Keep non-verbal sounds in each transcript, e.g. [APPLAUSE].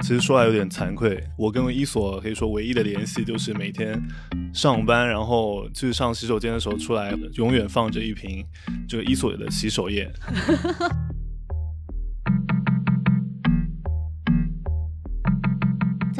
其实说来有点惭愧，我跟伊索可以说唯一的联系就是每天上班，然后去上洗手间的时候出来，永远放着一瓶这个伊索的洗手液。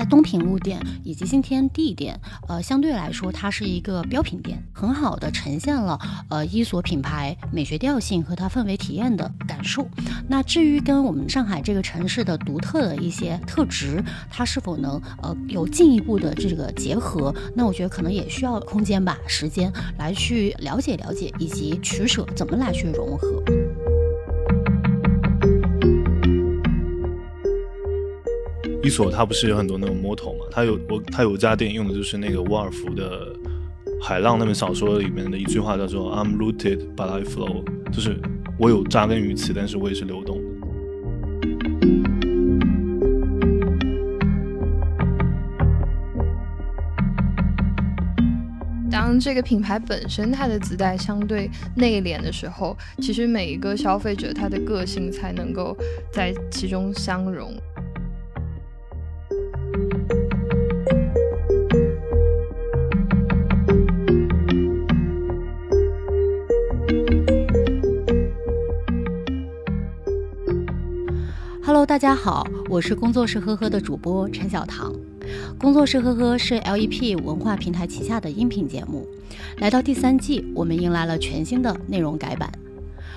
东平路店以及新天地店，呃，相对来说它是一个标品店，很好的呈现了呃伊索品牌美学调性和它氛围体验的感受。那至于跟我们上海这个城市的独特的一些特质，它是否能呃有进一步的这个结合，那我觉得可能也需要空间吧，时间来去了解了解，以及取舍怎么来去融合。伊索它不是有很多那种摸头嘛？它有我它有家店用的就是那个沃尔夫的《海浪》那本小说里面的一句话，叫做 "I'm rooted but I flow"，就是我有扎根于此，但是我也是流动的。当这个品牌本身它的自带相对内敛的时候，其实每一个消费者他的个性才能够在其中相融。大家好，我是工作室呵呵的主播陈小棠。工作室呵呵是 LEP 文化平台旗下的音频节目。来到第三季，我们迎来了全新的内容改版。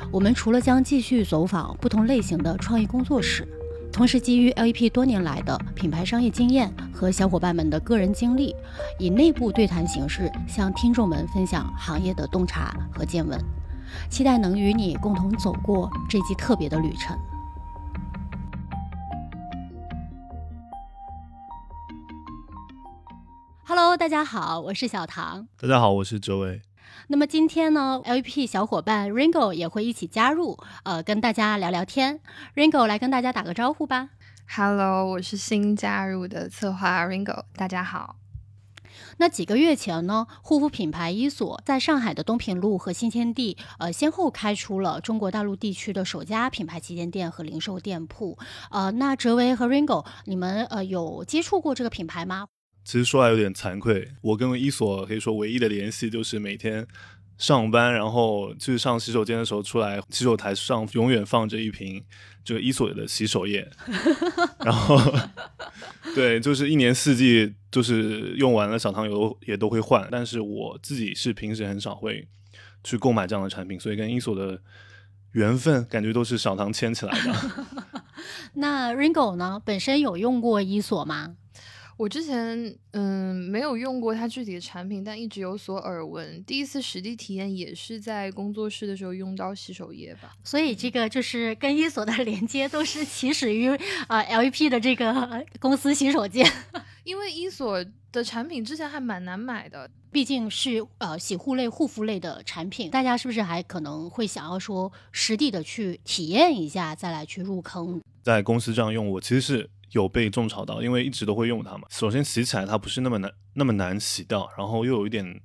我们除了将继续走访不同类型的创意工作室，同时基于 LEP 多年来的品牌商业经验和小伙伴们的个人经历，以内部对谈形式向听众们分享行业的洞察和见闻。期待能与你共同走过这季特别的旅程。Hello，大家好，我是小唐。大家好，我是周伟。那么今天呢，LEP 小伙伴 Ringo 也会一起加入，呃，跟大家聊聊天。Ringo 来跟大家打个招呼吧。Hello，我是新加入的策划 Ringo，大家好。那几个月前呢，护肤品牌伊索在上海的东平路和新天地，呃，先后开出了中国大陆地区的首家品牌旗舰店和零售店铺。呃，那哲维和 Ringo，你们呃有接触过这个品牌吗？其实说来有点惭愧，我跟伊索可以说唯一的联系就是每天上班，然后去上洗手间的时候出来，洗手台上永远放着一瓶这个伊索的洗手液，[LAUGHS] 然后对，就是一年四季就是用完了小糖油也都会换，但是我自己是平时很少会去购买这样的产品，所以跟伊索的缘分感觉都是小糖牵起来的。[LAUGHS] 那 Ringo 呢，本身有用过伊索吗？我之前嗯没有用过它具体的产品，但一直有所耳闻。第一次实地体验也是在工作室的时候用到洗手液吧。所以这个就是跟伊索的连接都是起始于呃 LEP 的这个公司洗手间，[LAUGHS] 因为伊索的产品之前还蛮难买的，毕竟是呃洗护类、护肤类的产品，大家是不是还可能会想要说实地的去体验一下，再来去入坑？在公司这样用，我其实是。有被种草到，因为一直都会用它嘛。首先洗起来它不是那么难那么难洗掉，然后又有一点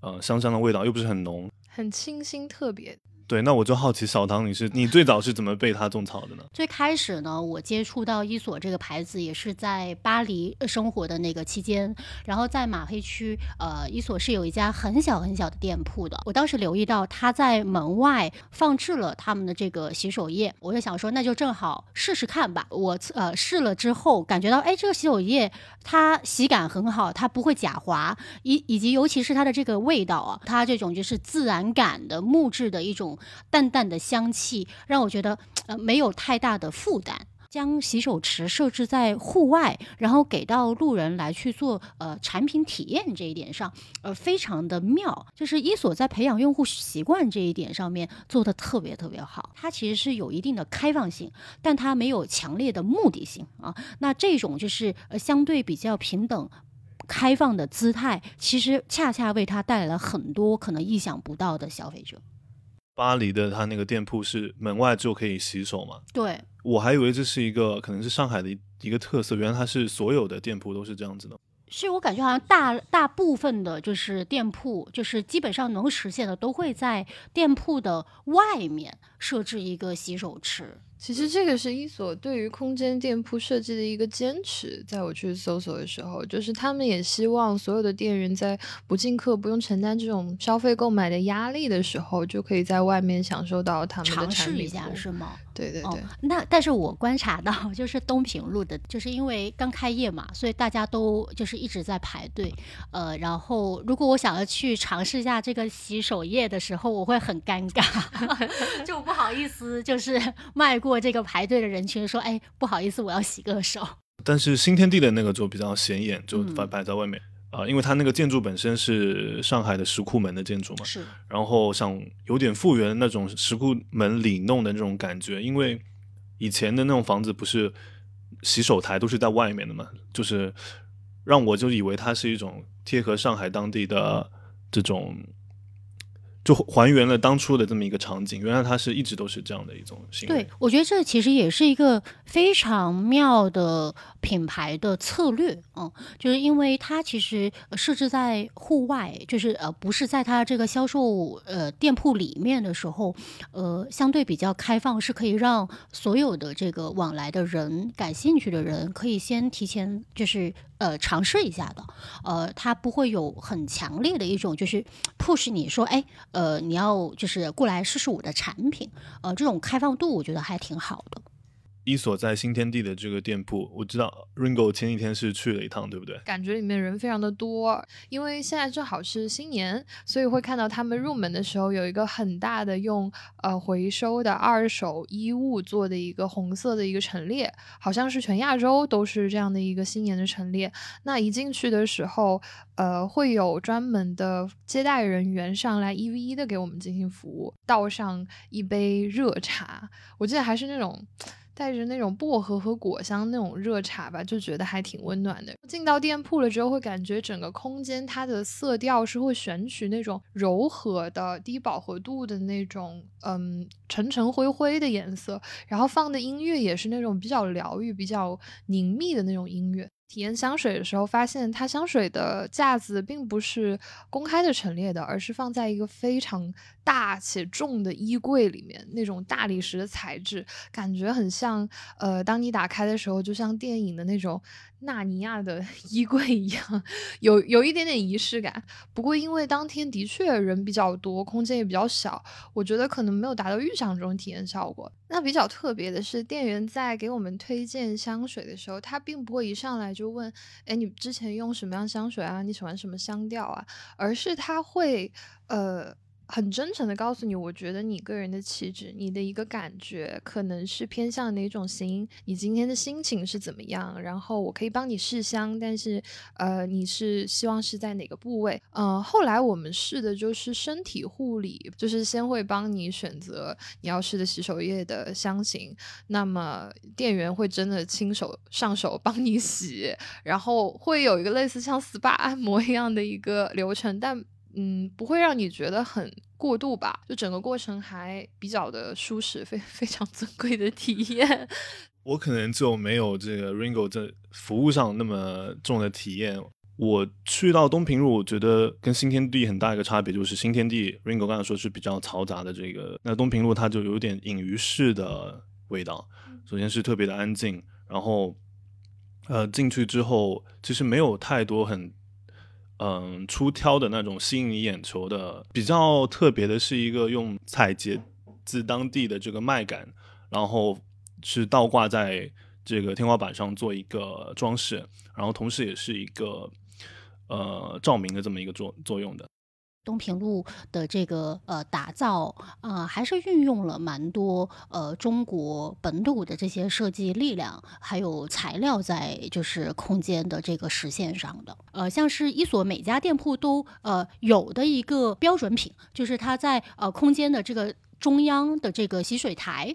呃香香的味道，又不是很浓，很清新特别。对，那我就好奇，小唐，你是你最早是怎么被他种草的呢？最开始呢，我接触到伊索这个牌子也是在巴黎生活的那个期间，然后在马黑区，呃，伊索是有一家很小很小的店铺的。我当时留意到他在门外放置了他们的这个洗手液，我就想说，那就正好试试看吧。我呃试了之后，感觉到，哎，这个洗手液它洗感很好，它不会假滑，以以及尤其是它的这个味道啊，它这种就是自然感的木质的一种。淡淡的香气让我觉得呃没有太大的负担。将洗手池设置在户外，然后给到路人来去做呃产品体验这一点上，呃非常的妙。就是伊索在培养用户习惯这一点上面做的特别特别好。它其实是有一定的开放性，但它没有强烈的目的性啊。那这种就是呃相对比较平等、开放的姿态，其实恰恰为它带来了很多可能意想不到的消费者。巴黎的他那个店铺是门外就可以洗手嘛？对，我还以为这是一个可能是上海的一个特色，原来它是所有的店铺都是这样子的。是我感觉好像大大部分的就是店铺，就是基本上能实现的，都会在店铺的外面设置一个洗手池。其实这个是伊索对于空间店铺设计的一个坚持，在我去搜索的时候，就是他们也希望所有的店员在不进客、不用承担这种消费购买的压力的时候，就可以在外面享受到他们的尝试产品一下是吗？对对对，哦，那但是我观察到，就是东平路的，就是因为刚开业嘛，所以大家都就是一直在排队。呃，然后如果我想要去尝试一下这个洗手液的时候，我会很尴尬，[LAUGHS] 就不好意思，就是 [LAUGHS] 迈过这个排队的人群，说，哎，不好意思，我要洗个手。[LAUGHS] 但是新天地的那个就比较显眼，就摆嗯摆在外面。啊、因为它那个建筑本身是上海的石库门的建筑嘛，是，然后想有点复原那种石库门里弄的那种感觉，因为以前的那种房子不是洗手台都是在外面的嘛，就是让我就以为它是一种贴合上海当地的这种，就还原了当初的这么一个场景。原来它是一直都是这样的一种行为。对，我觉得这其实也是一个非常妙的品牌的策略，嗯，就是因为它其实设置在户外，就是呃不是在它这个销售呃店铺里面的时候，呃相对比较开放，是可以让所有的这个往来的人、感兴趣的人可以先提前就是呃尝试一下的，呃，他不会有很强烈的一种就是 push 你说，哎，呃，你要就是过来试试我的产品，呃，这种开放度我觉得还挺好的。伊索在新天地的这个店铺，我知道 Ringo 前几天是去了一趟，对不对？感觉里面人非常的多，因为现在正好是新年，所以会看到他们入门的时候有一个很大的用呃回收的二手衣物做的一个红色的一个陈列，好像是全亚洲都是这样的一个新年的陈列。那一进去的时候，呃，会有专门的接待人员上来一 v 一的给我们进行服务，倒上一杯热茶，我记得还是那种。带着那种薄荷和果香那种热茶吧，就觉得还挺温暖的。进到店铺了之后，会感觉整个空间它的色调是会选取那种柔和的、低饱和度的那种，嗯，沉沉灰灰的颜色，然后放的音乐也是那种比较疗愈、比较凝密的那种音乐。体验香水的时候，发现它香水的架子并不是公开的陈列的，而是放在一个非常大且重的衣柜里面，那种大理石的材质，感觉很像呃，当你打开的时候，就像电影的那种纳尼亚的 [LAUGHS] 衣柜一样，有有一点点仪式感。不过因为当天的确人比较多，空间也比较小，我觉得可能没有达到预想中体验效果。那比较特别的是，店员在给我们推荐香水的时候，他并不会一上来就问：“哎，你之前用什么样香水啊？你喜欢什么香调啊？”而是他会呃。很真诚的告诉你，我觉得你个人的气质，你的一个感觉，可能是偏向哪种型，你今天的心情是怎么样，然后我可以帮你试香，但是呃，你是希望是在哪个部位？嗯、后来我们试的就是身体护理，就是先会帮你选择你要试的洗手液的香型，那么店员会真的亲手上手帮你洗，然后会有一个类似像 SPA 按摩一样的一个流程，但嗯，不会让你觉得很过度吧？就整个过程还比较的舒适，非非常尊贵的体验。[LAUGHS] 我可能就没有这个 Ringo 这服务上那么重的体验。我去到东平路，我觉得跟新天地很大一个差别就是，新天地 Ringo 刚才说是比较嘈杂的这个，那东平路它就有点隐于市的味道。首先是特别的安静，然后呃进去之后，其实没有太多很嗯出挑的那种吸引你眼球的。比较特别的是一个用采撷自当地的这个麦秆，然后是倒挂在这个天花板上做一个装饰，然后同时也是一个呃照明的这么一个作作用的。东平路的这个呃打造啊、还是运用了蛮多呃中国本土的这些设计力量，还有材料在就是空间的这个实现上的。呃，像是一所每家店铺都呃有的一个标准品，就是它在呃空间的这个中央的这个洗水台。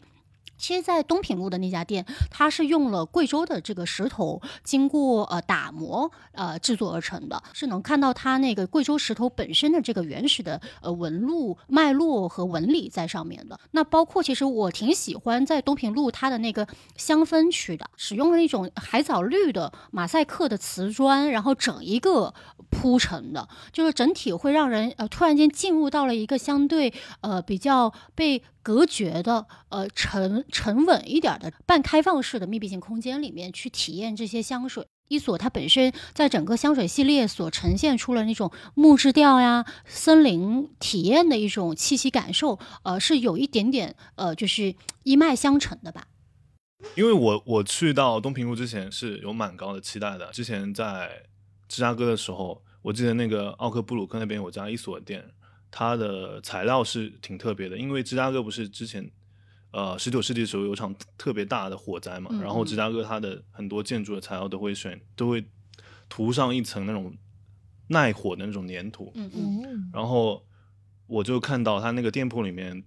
其实，在东平路的那家店，它是用了贵州的这个石头，经过呃打磨呃制作而成的，是能看到它那个贵州石头本身的这个原始的呃纹路、脉络和纹理在上面的。那包括，其实我挺喜欢在东平路它的那个香氛区的，使用了一种海藻绿的马赛克的瓷砖，然后整一个铺成的，就是整体会让人呃突然间进入到了一个相对呃比较被。隔绝的，呃，沉沉稳一点的半开放式的密闭性空间里面去体验这些香水。伊索它本身在整个香水系列所呈现出了那种木质调呀、森林体验的一种气息感受，呃，是有一点点呃，就是一脉相承的吧。因为我我去到东平路之前是有蛮高的期待的。之前在芝加哥的时候，我记得那个奥克布鲁克那边有家伊索店。它的材料是挺特别的，因为芝加哥不是之前，呃，十九世纪的时候有场特别大的火灾嘛，然后芝加哥它的很多建筑的材料都会选，都会涂上一层那种耐火的那种粘土，嗯嗯，然后我就看到他那个店铺里面，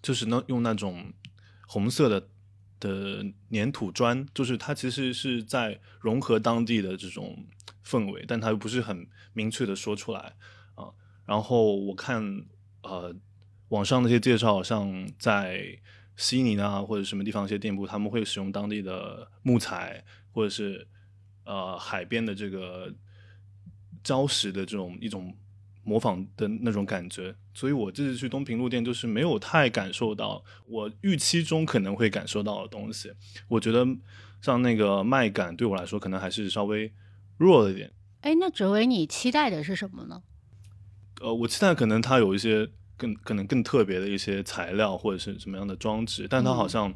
就是那用那种红色的的粘土砖，就是它其实是在融合当地的这种氛围，但它又不是很明确的说出来。然后我看，呃，网上那些介绍，像在悉尼啊或者什么地方一些店铺，他们会使用当地的木材，或者是呃海边的这个礁石的这种一种模仿的那种感觉。所以我这次去东平路店，就是没有太感受到我预期中可能会感受到的东西。我觉得像那个麦感对我来说，可能还是稍微弱了一点。哎，那哲伟，你期待的是什么呢？呃，我期待可能它有一些更可能更特别的一些材料或者是什么样的装置，但它好像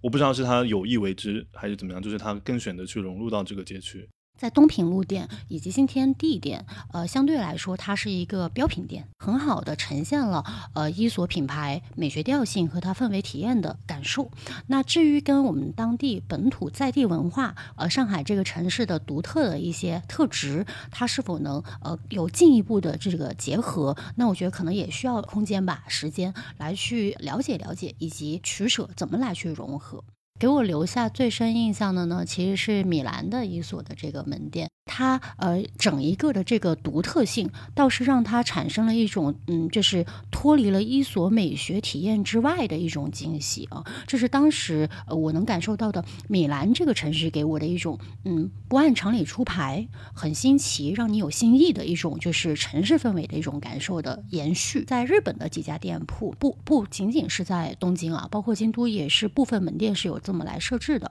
我不知道是他有意为之还是怎么样，就是他更选择去融入到这个街区。在东平路店以及新天地店，呃，相对来说，它是一个标品店，很好的呈现了呃伊索品牌美学调性和它氛围体验的感受。那至于跟我们当地本土在地文化，呃，上海这个城市的独特的一些特质，它是否能呃有进一步的这个结合？那我觉得可能也需要空间吧，时间来去了解了解，以及取舍怎么来去融合。给我留下最深印象的呢，其实是米兰的一所的这个门店。它呃，整一个的这个独特性，倒是让它产生了一种嗯，就是脱离了伊索美学体验之外的一种惊喜啊！这是当时呃我能感受到的米兰这个城市给我的一种嗯，不按常理出牌，很新奇，让你有新意的一种就是城市氛围的一种感受的延续。在日本的几家店铺，不不仅仅是在东京啊，包括京都也是部分门店是有这么来设置的。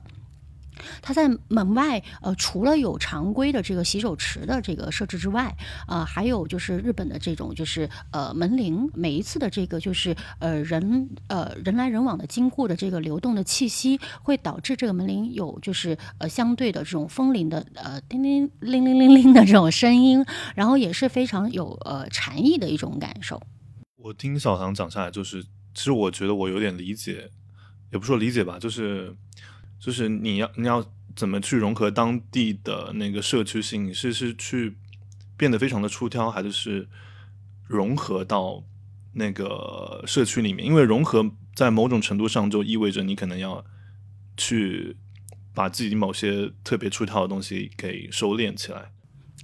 它在门外，呃，除了有常规的这个洗手池的这个设置之外，啊，还有就是日本的这种就是呃门铃，每一次的这个就是呃人呃人来人往的经过的这个流动的气息，会导致这个门铃有就是呃相对的这种风铃的呃叮叮铃铃铃铃的这种声音，然后也是非常有呃禅意的一种感受。我听小唐讲下来，就是其实我觉得我有点理解，也不说理解吧，就是。就是你要你要怎么去融合当地的那个社区性？是是去变得非常的出挑，还是是融合到那个社区里面？因为融合在某种程度上就意味着你可能要去把自己某些特别出挑的东西给收敛起来。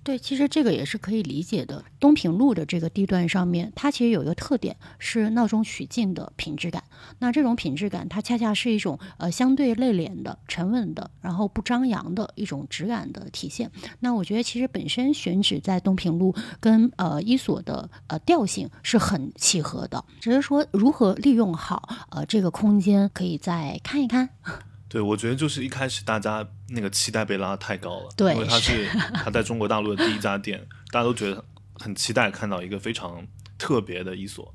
对，其实这个也是可以理解的。东平路的这个地段上面，它其实有一个特点是闹中取静的品质感。那这种品质感，它恰恰是一种呃相对内敛的、沉稳的，然后不张扬的一种质感的体现。那我觉得其实本身选址在东平路，跟呃伊索的呃调性是很契合的。只是说如何利用好呃这个空间，可以再看一看。对，我觉得就是一开始大家那个期待被拉太高了，对，因为它是它在中国大陆的第一家店，大家都觉得很期待看到一个非常特别的伊索。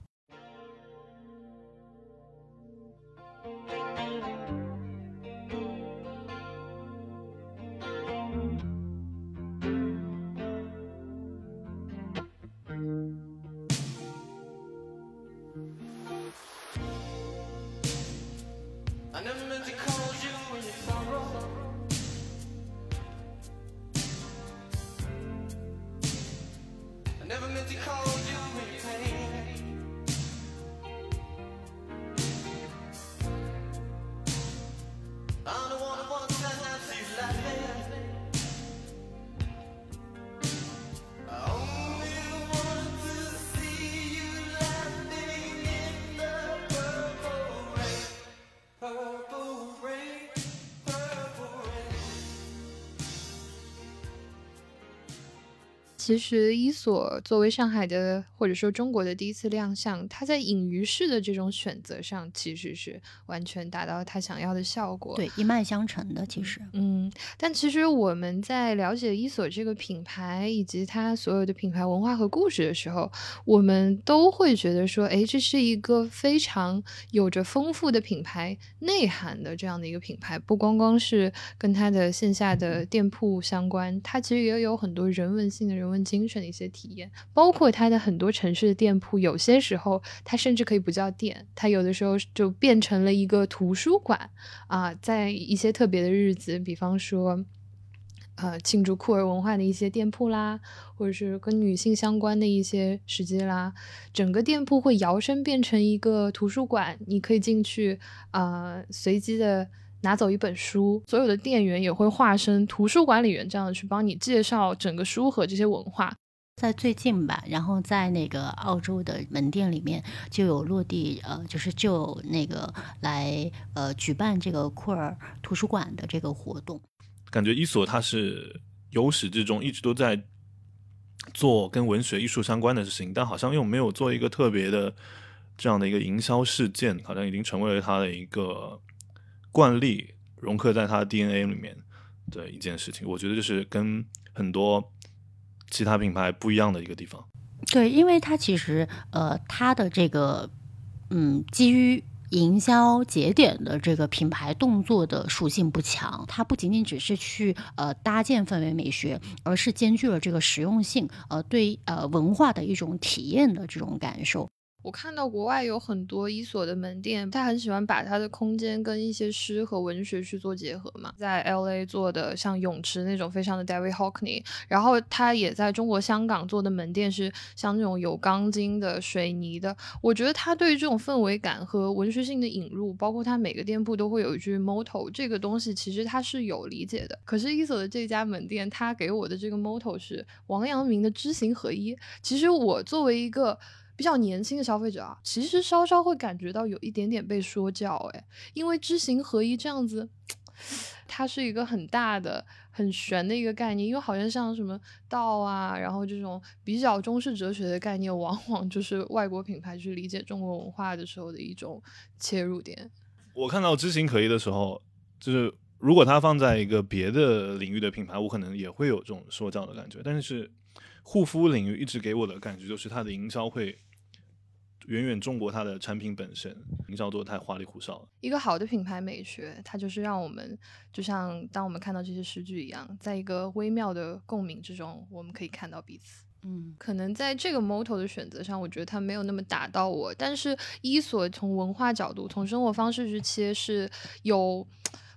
其实伊索作为上海的或者说中国的第一次亮相，它在隐于市的这种选择上，其实是完全达到他想要的效果。对，一脉相承的，其实。嗯，但其实我们在了解伊索这个品牌以及它所有的品牌文化和故事的时候，我们都会觉得说，哎，这是一个非常有着丰富的品牌内涵的这样的一个品牌，不光光是跟它的线下的店铺相关，它其实也有很多人文性的人。精神的一些体验，包括它的很多城市的店铺，有些时候它甚至可以不叫店，它有的时候就变成了一个图书馆啊。在一些特别的日子，比方说，呃，庆祝酷儿文化的一些店铺啦，或者是跟女性相关的一些时机啦，整个店铺会摇身变成一个图书馆，你可以进去啊，随机的。拿走一本书，所有的店员也会化身图书管理员，这样去帮你介绍整个书和这些文化。在最近吧，然后在那个澳洲的门店里面就有落地，呃，就是就那个来呃举办这个库尔图书馆的这个活动。感觉伊索他是由始至终一直都在做跟文学艺术相关的事情，但好像又没有做一个特别的这样的一个营销事件，好像已经成为了他的一个。惯例融合在它的 DNA 里面的一件事情，我觉得就是跟很多其他品牌不一样的一个地方。对，因为它其实呃，它的这个嗯，基于营销节点的这个品牌动作的属性不强，它不仅仅只是去呃搭建氛围美学，而是兼具了这个实用性，呃，对呃文化的一种体验的这种感受。我看到国外有很多伊索的门店，他很喜欢把他的空间跟一些诗和文学去做结合嘛。在 L A 做的像泳池那种，非常的 David Hockney。然后他也在中国香港做的门店是像那种有钢筋的、水泥的。我觉得他对于这种氛围感和文学性的引入，包括他每个店铺都会有一句 motto，这个东西其实他是有理解的。可是伊索的这家门店，他给我的这个 motto 是王阳明的知行合一。其实我作为一个比较年轻的消费者啊，其实稍稍会感觉到有一点点被说教，哎，因为知行合一这样子，它是一个很大的、很玄的一个概念，因为好像像什么道啊，然后这种比较中式哲学的概念，往往就是外国品牌去理解中国文化的时候的一种切入点。我看到知行合一的时候，就是如果它放在一个别的领域的品牌，我可能也会有这种说教的感觉，但是护肤领域一直给我的感觉就是它的营销会。远远重过它的产品本身，营销做的太花里胡哨了。一个好的品牌美学，它就是让我们就像当我们看到这些诗句一样，在一个微妙的共鸣之中，我们可以看到彼此。嗯，可能在这个 motto 的选择上，我觉得它没有那么打到我。但是伊索从文化角度，从生活方式去切是有。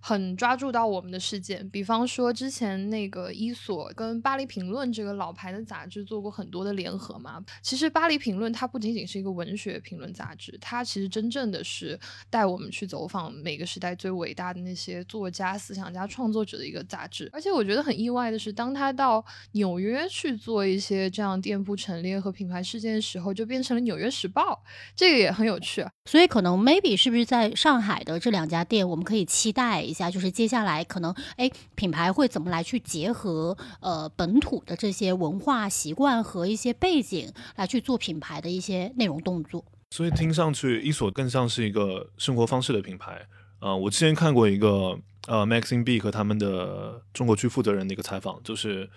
很抓住到我们的事件，比方说之前那个伊索跟巴黎评论这个老牌的杂志做过很多的联合嘛。其实巴黎评论它不仅仅是一个文学评论杂志，它其实真正的是带我们去走访每个时代最伟大的那些作家、思想家、创作者的一个杂志。而且我觉得很意外的是，当他到纽约去做一些这样店铺陈列和品牌事件的时候，就变成了《纽约时报》，这个也很有趣。所以可能 maybe 是不是在上海的这两家店，我们可以期待。一下，就是接下来可能，哎，品牌会怎么来去结合呃本土的这些文化习惯和一些背景来去做品牌的一些内容动作。所以听上去，伊索更像是一个生活方式的品牌。呃，我之前看过一个呃 Maxine B 和他们的中国区负责人的一个采访，就是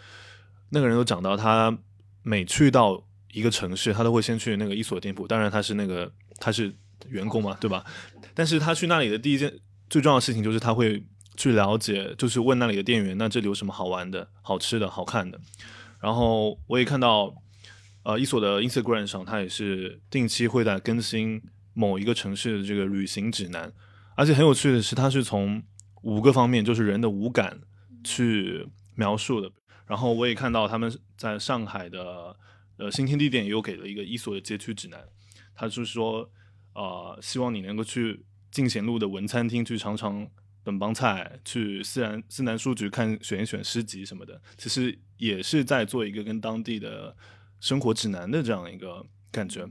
那个人有讲到，他每去到一个城市，他都会先去那个伊索店铺。当然他是那个他是员工嘛，对吧？但是他去那里的第一件。最重要的事情就是他会去了解，就是问那里的店员，那这里有什么好玩的、好吃的、好看的。然后我也看到，呃，伊索的 Instagram 上，他也是定期会在更新某一个城市的这个旅行指南。而且很有趣的是，他是从五个方面，就是人的五感去描述的。然后我也看到他们在上海的呃新天地店也有给了一个伊索的街区指南，他就是说，呃，希望你能够去。进贤路的文餐厅去尝尝本帮菜，去思南思南书局看选一选诗集什么的，其实也是在做一个跟当地的生活指南的这样一个感觉。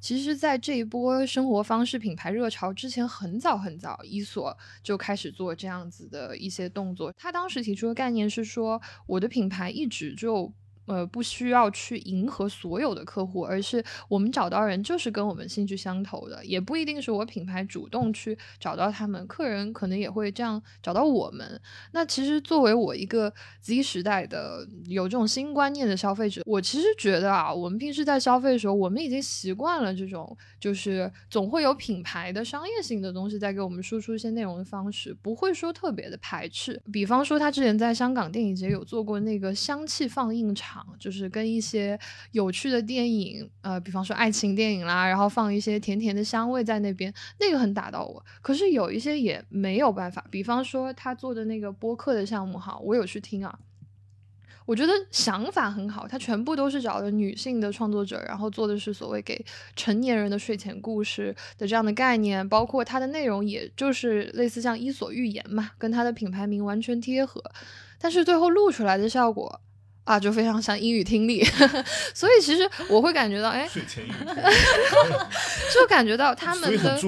其实，在这一波生活方式品牌热潮之前，很早很早，伊索就开始做这样子的一些动作。他当时提出的概念是说，我的品牌一直就。呃，不需要去迎合所有的客户，而是我们找到人就是跟我们兴趣相投的，也不一定是我品牌主动去找到他们，客人可能也会这样找到我们。那其实作为我一个 Z 时代的有这种新观念的消费者，我其实觉得啊，我们平时在消费的时候，我们已经习惯了这种就是总会有品牌的商业性的东西在给我们输出一些内容的方式，不会说特别的排斥。比方说，他之前在香港电影节有做过那个香气放映场。就是跟一些有趣的电影，呃，比方说爱情电影啦，然后放一些甜甜的香味在那边，那个很打到我。可是有一些也没有办法，比方说他做的那个播客的项目，哈，我有去听啊，我觉得想法很好，他全部都是找的女性的创作者，然后做的是所谓给成年人的睡前故事的这样的概念，包括它的内容，也就是类似像《伊索寓言》嘛，跟它的品牌名完全贴合，但是最后录出来的效果。啊，就非常像英语听力，[LAUGHS] 所以其实我会感觉到，哎，睡前语，[LAUGHS] 就感觉到他们的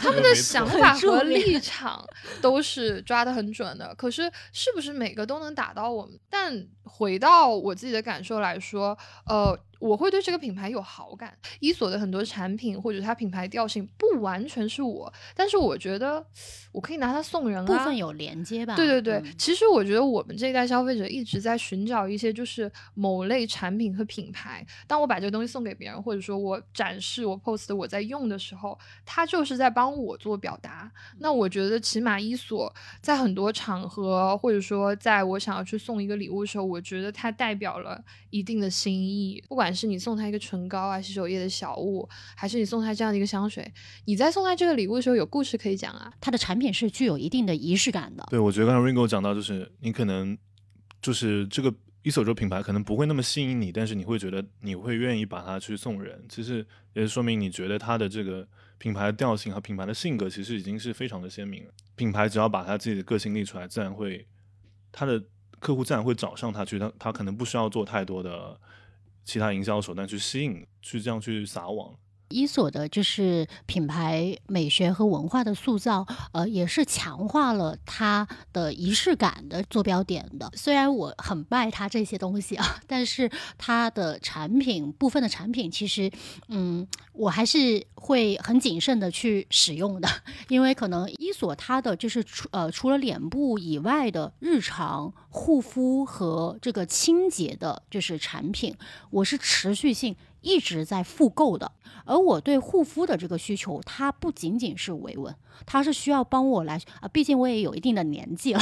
他们的想法和立场都是抓的很准的。可是，是不是每个都能打到我们？但回到我自己的感受来说，呃。我会对这个品牌有好感，伊索的很多产品或者它品牌调性不完全是我，但是我觉得我可以拿它送人啊，部分有连接吧。对对对，其实我觉得我们这一代消费者一直在寻找一些就是某类产品和品牌，当我把这个东西送给别人，或者说我展示我 post 我在用的时候，它就是在帮我做表达。那我觉得起码伊索在很多场合，或者说在我想要去送一个礼物的时候，我觉得它代表了一定的心意，不管。是你送他一个唇膏啊、洗手液的小物，还是你送他这样的一个香水？你在送他这个礼物的时候有故事可以讲啊。它的产品是具有一定的仪式感的。对，我觉得刚才 Ringo 讲到，就是你可能就是这个一手这个品牌可能不会那么吸引你，但是你会觉得你会愿意把它去送人，其实也是说明你觉得它的这个品牌的调性和品牌的性格其实已经是非常的鲜明了。品牌只要把他自己的个性立出来，自然会他的客户自然会找上他去，他他可能不需要做太多的。其他营销手段去吸引，去这样去撒网。伊索的就是品牌美学和文化的塑造，呃，也是强化了它的仪式感的坐标点的。虽然我很拜它这些东西啊，[LAUGHS] 但是它的产品部分的产品，其实，嗯，我还是会很谨慎的去使用的，因为可能伊索它的就是除呃除了脸部以外的日常护肤和这个清洁的，就是产品，我是持续性。一直在复购的，而我对护肤的这个需求，它不仅仅是维稳。它是需要帮我来啊，毕竟我也有一定的年纪了，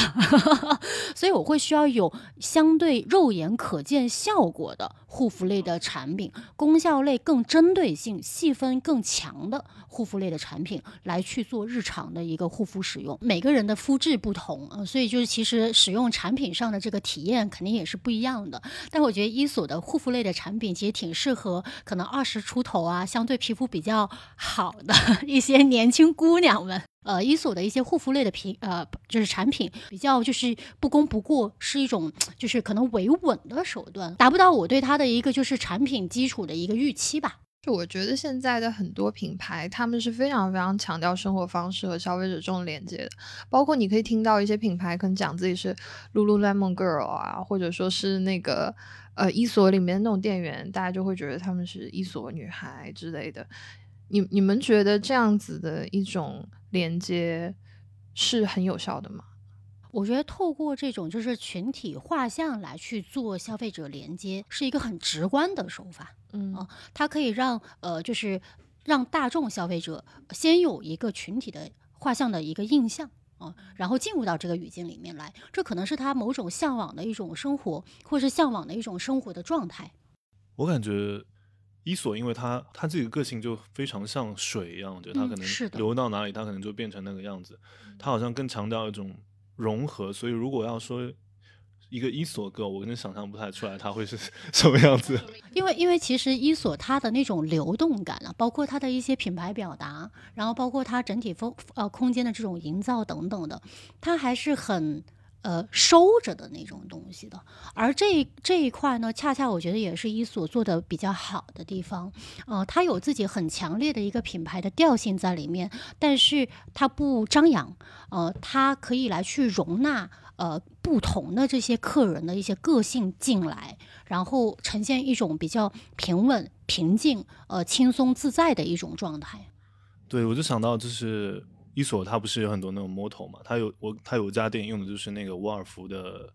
[LAUGHS] 所以我会需要有相对肉眼可见效果的护肤类的产品，功效类更针对性、细分更强的护肤类的产品来去做日常的一个护肤使用。每个人的肤质不同啊，所以就是其实使用产品上的这个体验肯定也是不一样的。但我觉得伊索的护肤类的产品其实挺适合可能二十出头啊，相对皮肤比较好的 [LAUGHS] 一些年轻姑娘们。呃，伊索的一些护肤类的品，呃，就是产品比较就是不攻不过，是一种就是可能维稳的手段，达不到我对它的一个就是产品基础的一个预期吧。就我觉得现在的很多品牌，他们是非常非常强调生活方式和消费者这种连接的，包括你可以听到一些品牌可能讲自己是 Lululemon Girl 啊，或者说是那个呃伊索里面那种店员，大家就会觉得他们是伊索女孩之类的。你你们觉得这样子的一种连接是很有效的吗？我觉得透过这种就是群体画像来去做消费者连接，是一个很直观的手法。嗯啊，它可以让呃就是让大众消费者先有一个群体的画像的一个印象啊，然后进入到这个语境里面来，这可能是他某种向往的一种生活，或是向往的一种生活的状态。我感觉。伊索，因为他他自己的个性就非常像水一样，就他可能流到哪里，他可能就变成那个样子。他好像更强调一种融合，所以如果要说一个伊索哥，我可能想象不太出来他会是 [LAUGHS] 什么样子。[LAUGHS] 因为因为其实伊索它的那种流动感啊，包括它的一些品牌表达，然后包括它整体风呃空间的这种营造等等的，它还是很。呃收着的那种东西的。而这这一块呢，恰恰我觉得也是伊索做的比较好的地方。呃，它有自己很强烈的一个品牌的调性在里面，但是它不张扬，呃，它可以来去容纳。呃，不同的这些客人的一些个性进来，然后呈现一种比较平稳、平静、呃轻松自在的一种状态。对，我就想到就是伊索，它不是有很多那种 motto 嘛？它有我，它有一家店用的就是那个沃尔夫的《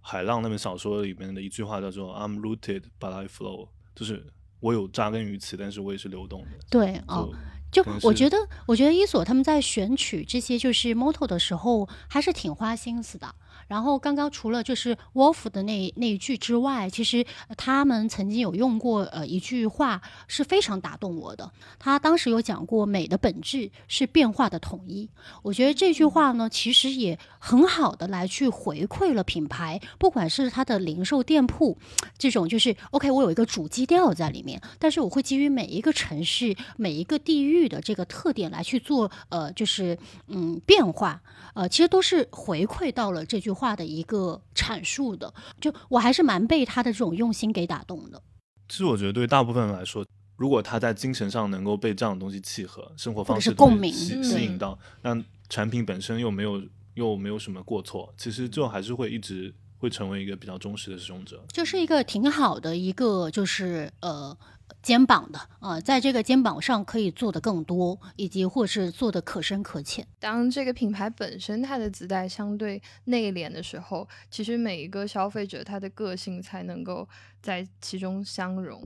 海浪》那本小说里面的一句话，叫做 "I'm rooted but I flow"，就是我有扎根于此，但是我也是流动的。对哦。就我觉得，我觉得伊索他们在选取这些就是 motto 的时候，还是挺花心思的。然后刚刚除了就是 Wolf 的那那一句之外，其实他们曾经有用过呃一句话是非常打动我的。他当时有讲过美的本质是变化的统一。我觉得这句话呢，其实也很好的来去回馈了品牌，不管是它的零售店铺这种就是 OK，我有一个主基调在里面，但是我会基于每一个城市、每一个地域的这个特点来去做呃就是嗯变化，呃其实都是回馈到了这句。话的一个阐述的，就我还是蛮被他的这种用心给打动的。其实我觉得对大部分人来说，如果他在精神上能够被这样的东西契合，生活方式共鸣吸吸引到，那产品本身又没有又没有什么过错，其实就还是会一直会成为一个比较忠实的使用者。就是一个挺好的一个，就是呃。肩膀的啊，在这个肩膀上可以做的更多，以及或是做的可深可浅。当这个品牌本身它的自带相对内敛的时候，其实每一个消费者他的个性才能够在其中相融。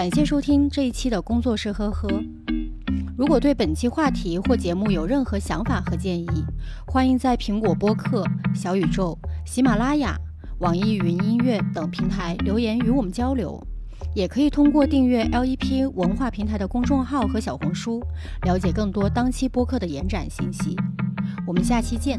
感谢收听这一期的工作室呵呵。如果对本期话题或节目有任何想法和建议，欢迎在苹果播客、小宇宙、喜马拉雅、网易云音乐等平台留言与我们交流，也可以通过订阅 LEP 文化平台的公众号和小红书，了解更多当期播客的延展信息。我们下期见。